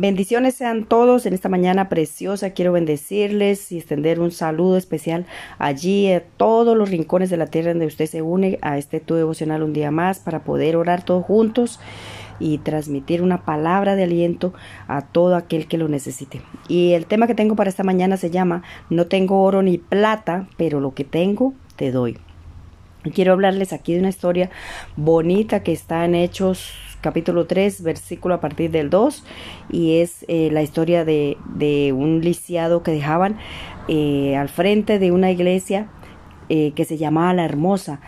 Bendiciones sean todos en esta mañana preciosa. Quiero bendecirles y extender un saludo especial allí a todos los rincones de la tierra donde usted se une a este tu devocional un día más para poder orar todos juntos y transmitir una palabra de aliento a todo aquel que lo necesite. Y el tema que tengo para esta mañana se llama No tengo oro ni plata, pero lo que tengo te doy. Quiero hablarles aquí de una historia bonita que está en Hechos capítulo 3, versículo a partir del 2, y es eh, la historia de, de, un lisiado que dejaban eh, al frente de una iglesia eh, que se llamaba La Hermosa.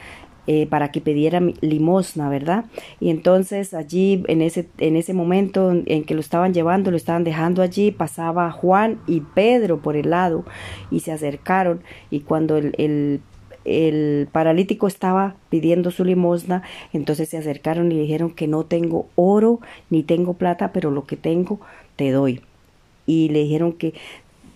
para que pidiera limosna, ¿verdad? Y entonces allí, en ese, en ese momento en que lo estaban llevando, lo estaban dejando allí, pasaba Juan y Pedro por el lado y se acercaron y cuando el, el el paralítico estaba pidiendo su limosna, entonces se acercaron y dijeron que no tengo oro ni tengo plata, pero lo que tengo te doy. Y le dijeron que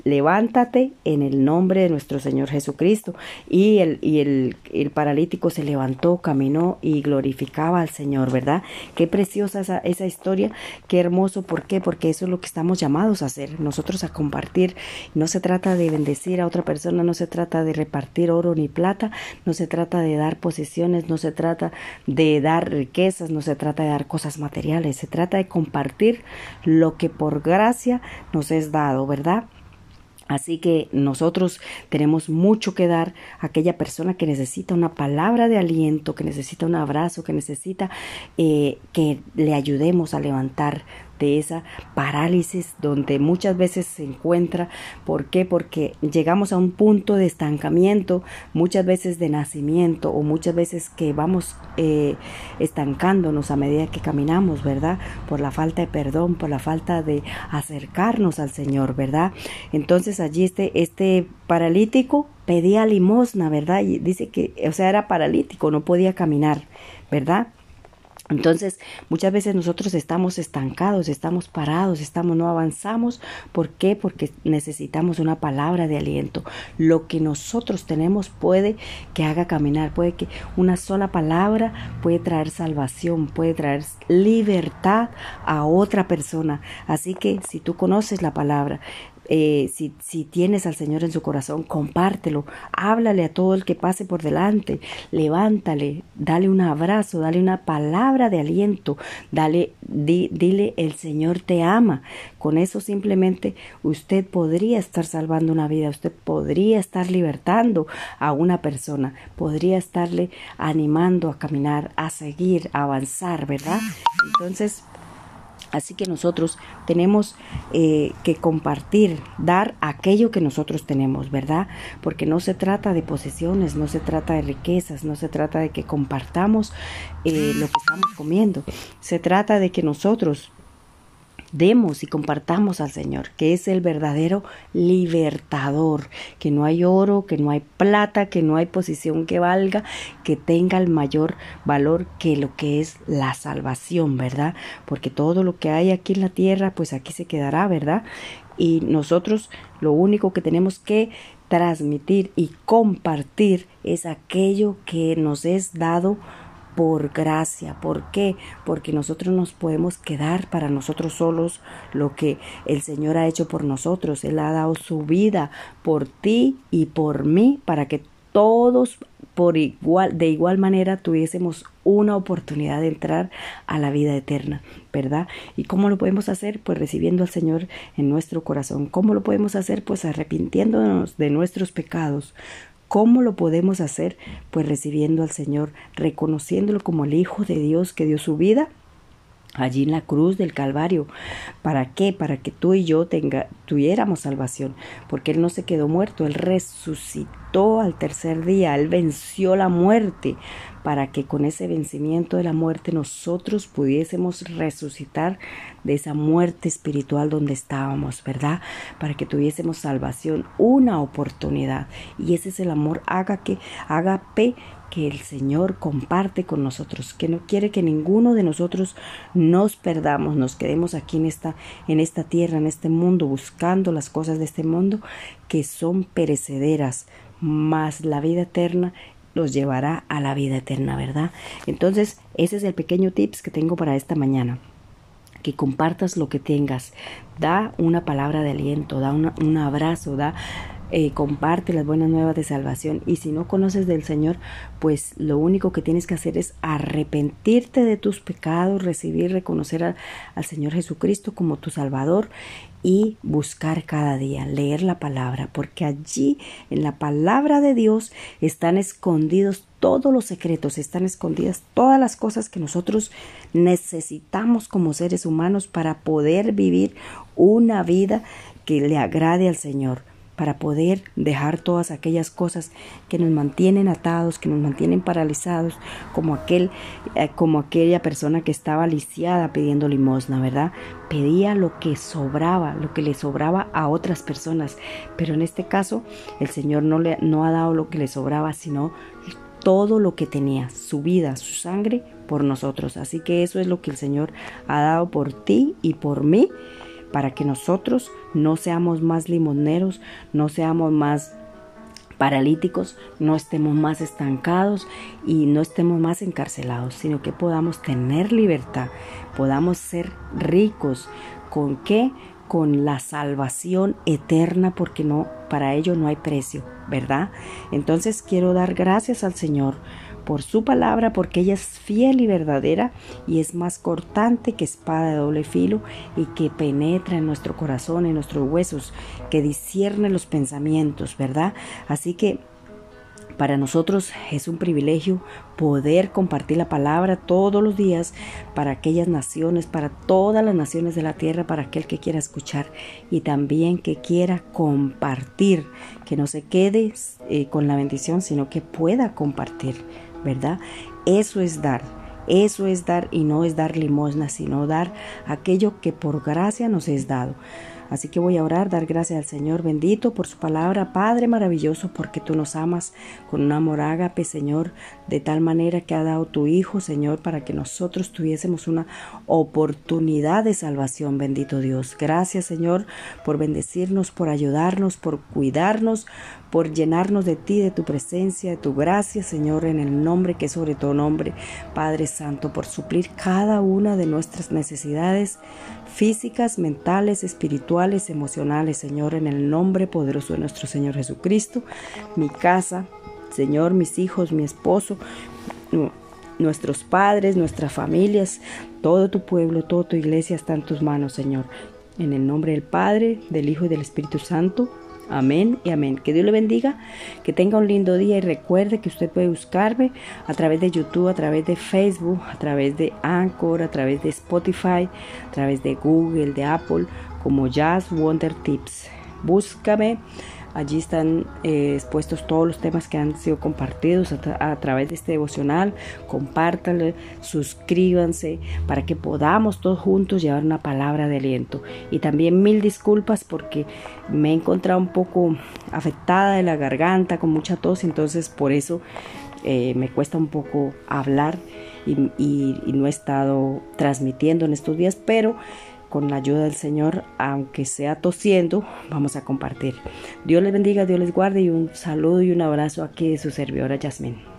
levántate en el nombre de nuestro Señor Jesucristo. Y el, y el, el, paralítico se levantó, caminó y glorificaba al Señor, ¿verdad? Qué preciosa esa, esa historia, qué hermoso, ¿por qué? Porque eso es lo que estamos llamados a hacer, nosotros a compartir. No se trata de bendecir a otra persona, no se trata de repartir oro ni plata, no se trata de dar posesiones, no se trata de dar riquezas, no se trata de dar cosas materiales, se trata de compartir lo que por gracia nos es dado, ¿verdad? Así que nosotros tenemos mucho que dar a aquella persona que necesita una palabra de aliento, que necesita un abrazo, que necesita eh, que le ayudemos a levantar de esa parálisis donde muchas veces se encuentra. ¿Por qué? Porque llegamos a un punto de estancamiento, muchas veces de nacimiento o muchas veces que vamos eh, estancándonos a medida que caminamos, ¿verdad? Por la falta de perdón, por la falta de acercarnos al Señor, ¿verdad? Entonces allí este, este paralítico pedía limosna, ¿verdad? Y dice que, o sea, era paralítico, no podía caminar, ¿verdad? Entonces, muchas veces nosotros estamos estancados, estamos parados, estamos no avanzamos. ¿Por qué? Porque necesitamos una palabra de aliento. Lo que nosotros tenemos puede que haga caminar, puede que una sola palabra puede traer salvación, puede traer libertad a otra persona. Así que si tú conoces la palabra, eh, si, si, tienes al Señor en su corazón, compártelo, háblale a todo el que pase por delante, levántale, dale un abrazo, dale una palabra de aliento, dale, dile el Señor te ama. Con eso simplemente usted podría estar salvando una vida, usted podría estar libertando a una persona, podría estarle animando a caminar, a seguir, a avanzar, ¿verdad? Entonces, Así que nosotros tenemos eh, que compartir, dar aquello que nosotros tenemos, ¿verdad? Porque no se trata de posesiones, no se trata de riquezas, no se trata de que compartamos eh, lo que estamos comiendo. Se trata de que nosotros demos y compartamos al Señor, que es el verdadero libertador, que no hay oro, que no hay plata, que no hay posición que valga, que tenga el mayor valor que lo que es la salvación, ¿verdad? Porque todo lo que hay aquí en la tierra, pues aquí se quedará, ¿verdad? Y nosotros lo único que tenemos que transmitir y compartir es aquello que nos es dado por gracia. ¿Por qué? Porque nosotros nos podemos quedar para nosotros solos lo que el Señor ha hecho por nosotros. Él ha dado su vida por ti y por mí para que todos por igual de igual manera tuviésemos una oportunidad de entrar a la vida eterna, ¿verdad? ¿Y cómo lo podemos hacer? Pues recibiendo al Señor en nuestro corazón. ¿Cómo lo podemos hacer? Pues arrepintiéndonos de nuestros pecados, ¿Cómo lo podemos hacer? Pues recibiendo al Señor, reconociéndolo como el Hijo de Dios que dio su vida allí en la cruz del Calvario. ¿Para qué? Para que tú y yo tuviéramos salvación, porque Él no se quedó muerto, Él resucitó al tercer día, Él venció la muerte, para que con ese vencimiento de la muerte nosotros pudiésemos resucitar de esa muerte espiritual donde estábamos, ¿verdad? Para que tuviésemos salvación, una oportunidad. Y ese es el amor, haga que, haga pe que el Señor comparte con nosotros, que no quiere que ninguno de nosotros nos perdamos, nos quedemos aquí en esta, en esta tierra, en este mundo, buscando las cosas de este mundo que son perecederas, mas la vida eterna los llevará a la vida eterna, ¿verdad? Entonces, ese es el pequeño tips que tengo para esta mañana. que compartas lo que tengas. Da una palabra de aliento, da un abrazo, da eh, comparte las buenas nuevas de salvación y si no conoces del Señor, pues lo único que tienes que hacer es arrepentirte de tus pecados, recibir, reconocer al Señor Jesucristo como tu Salvador y buscar cada día, leer la palabra, porque allí en la palabra de Dios están escondidos todos los secretos, están escondidas todas las cosas que nosotros necesitamos como seres humanos para poder vivir una vida que le agrade al Señor para poder dejar todas aquellas cosas que nos mantienen atados, que nos mantienen paralizados, como aquel, eh, como aquella persona que estaba lisiada pidiendo limosna, ¿verdad? Pedía lo que sobraba, lo que le sobraba a otras personas, pero en este caso el Señor no le no ha dado lo que le sobraba, sino todo lo que tenía, su vida, su sangre por nosotros. Así que eso es lo que el Señor ha dado por ti y por mí para que nosotros no seamos más limoneros, no seamos más paralíticos, no estemos más estancados y no estemos más encarcelados, sino que podamos tener libertad, podamos ser ricos. ¿Con qué? Con la salvación eterna, porque no, para ello no hay precio, ¿verdad? Entonces quiero dar gracias al Señor por su palabra, porque ella es fiel y verdadera y es más cortante que espada de doble filo y que penetra en nuestro corazón, en nuestros huesos, que discierne los pensamientos, ¿verdad? Así que para nosotros es un privilegio poder compartir la palabra todos los días para aquellas naciones, para todas las naciones de la tierra, para aquel que quiera escuchar y también que quiera compartir, que no se quede eh, con la bendición, sino que pueda compartir. ¿Verdad? Eso es dar. Eso es dar y no es dar limosna, sino dar aquello que por gracia nos es dado. Así que voy a orar, dar gracias al Señor bendito por su palabra, Padre maravilloso, porque tú nos amas con un amor ágape, Señor, de tal manera que ha dado tu Hijo, Señor, para que nosotros tuviésemos una oportunidad de salvación, bendito Dios. Gracias, Señor, por bendecirnos, por ayudarnos, por cuidarnos, por llenarnos de ti, de tu presencia, de tu gracia, Señor, en el nombre que es sobre todo nombre, Padre Santo, por suplir cada una de nuestras necesidades físicas, mentales, espirituales, emocionales, Señor, en el nombre poderoso de nuestro Señor Jesucristo, mi casa, Señor, mis hijos, mi esposo, nuestros padres, nuestras familias, todo tu pueblo, toda tu iglesia está en tus manos, Señor. En el nombre del Padre, del Hijo y del Espíritu Santo. Amén y amén. Que Dios le bendiga, que tenga un lindo día y recuerde que usted puede buscarme a través de YouTube, a través de Facebook, a través de Anchor, a través de Spotify, a través de Google, de Apple, como Jazz Wonder Tips. Búscame Allí están eh, expuestos todos los temas que han sido compartidos a, través de este devocional. Compártanlo, suscríbanse para que podamos todos juntos llevar una palabra de aliento. Y también mil disculpas porque me he encontrado un poco afectada de la garganta, con mucha tos, entonces por eso eh, me cuesta un poco hablar y, y no he estado transmitiendo en estos días, pero con la ayuda del Señor, aunque sea tosiendo, vamos a compartir. Dios les bendiga, Dios les guarde y un saludo y un abrazo aquí de su servidora Yasmín.